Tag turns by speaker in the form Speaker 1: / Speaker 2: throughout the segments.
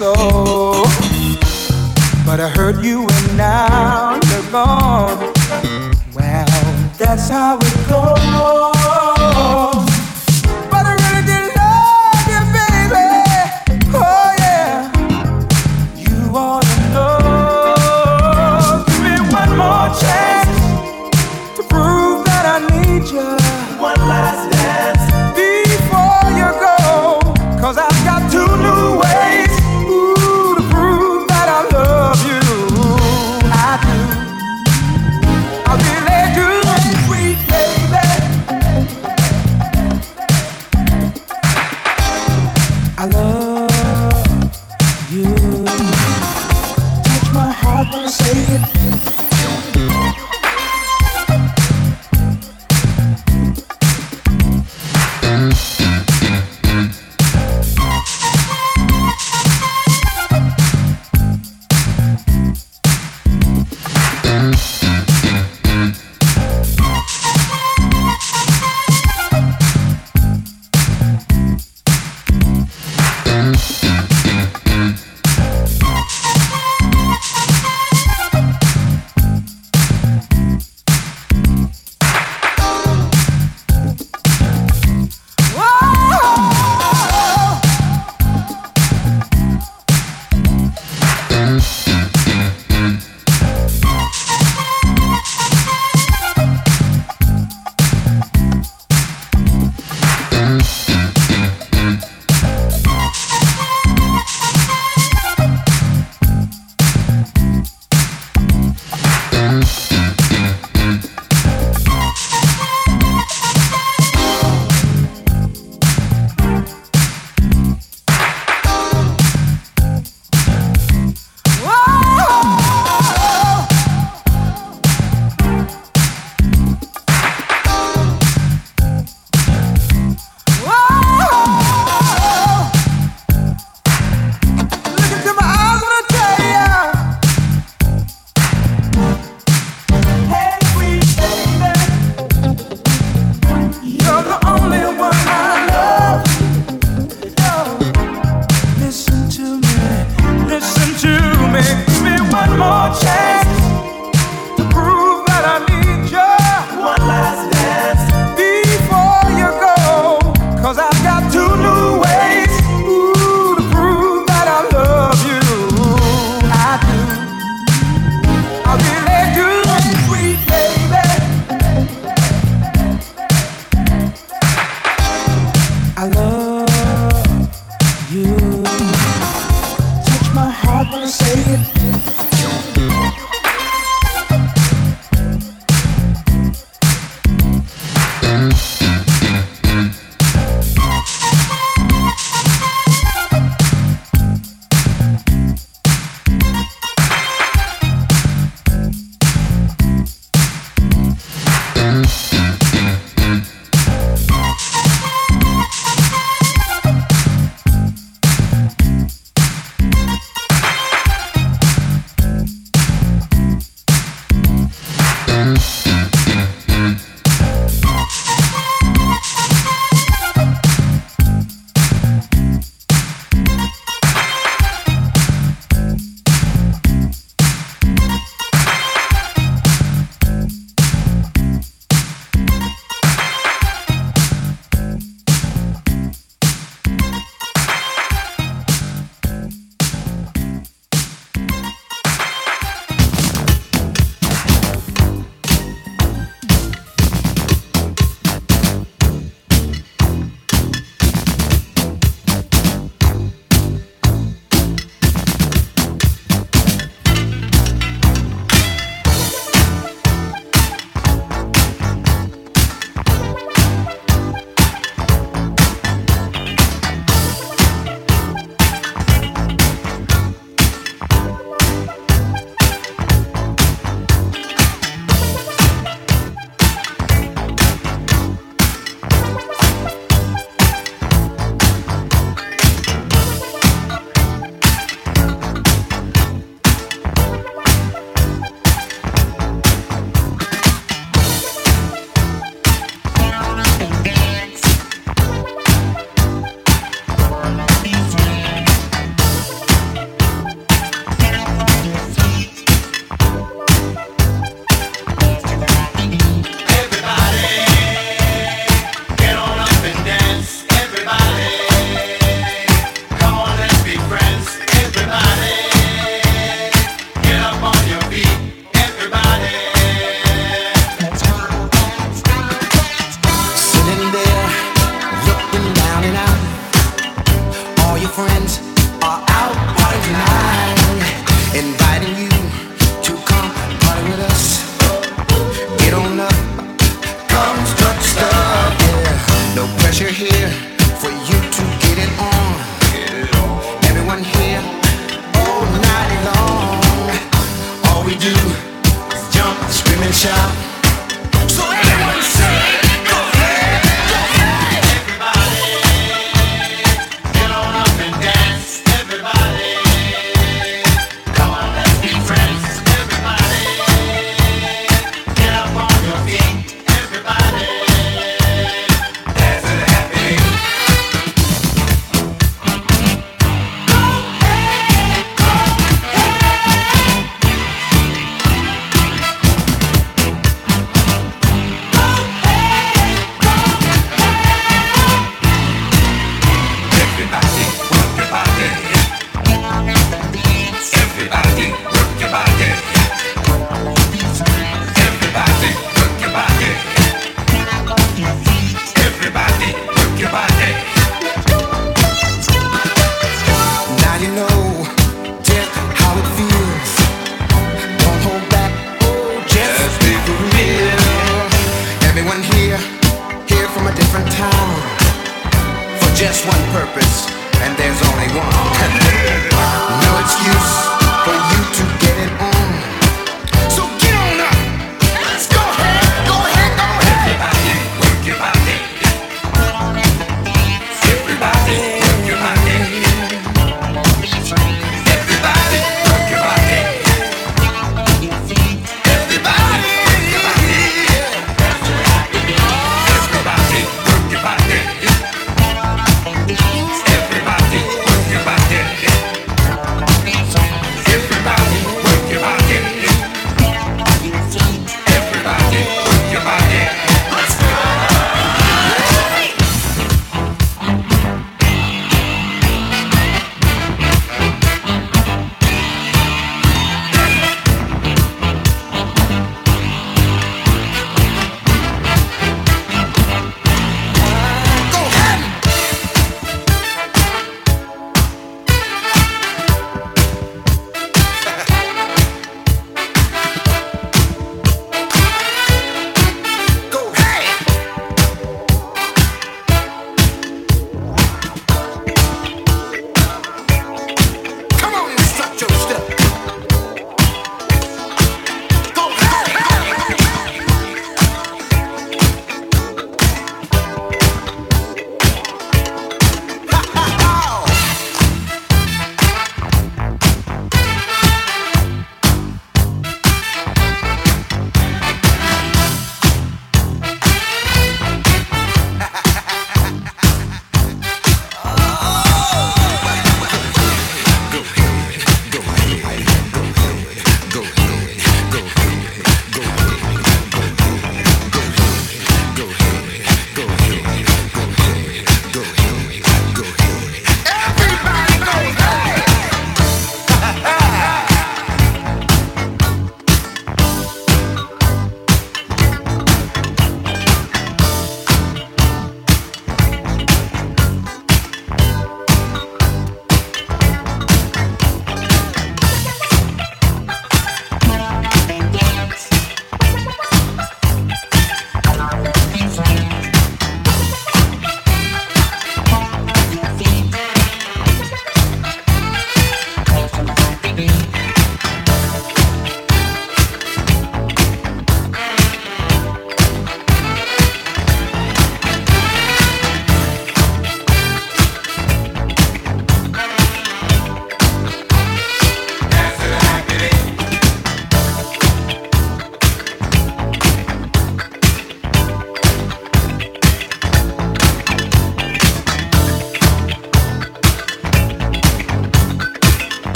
Speaker 1: But I heard you and now you're gone. Well, that's how it goes.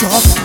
Speaker 2: 척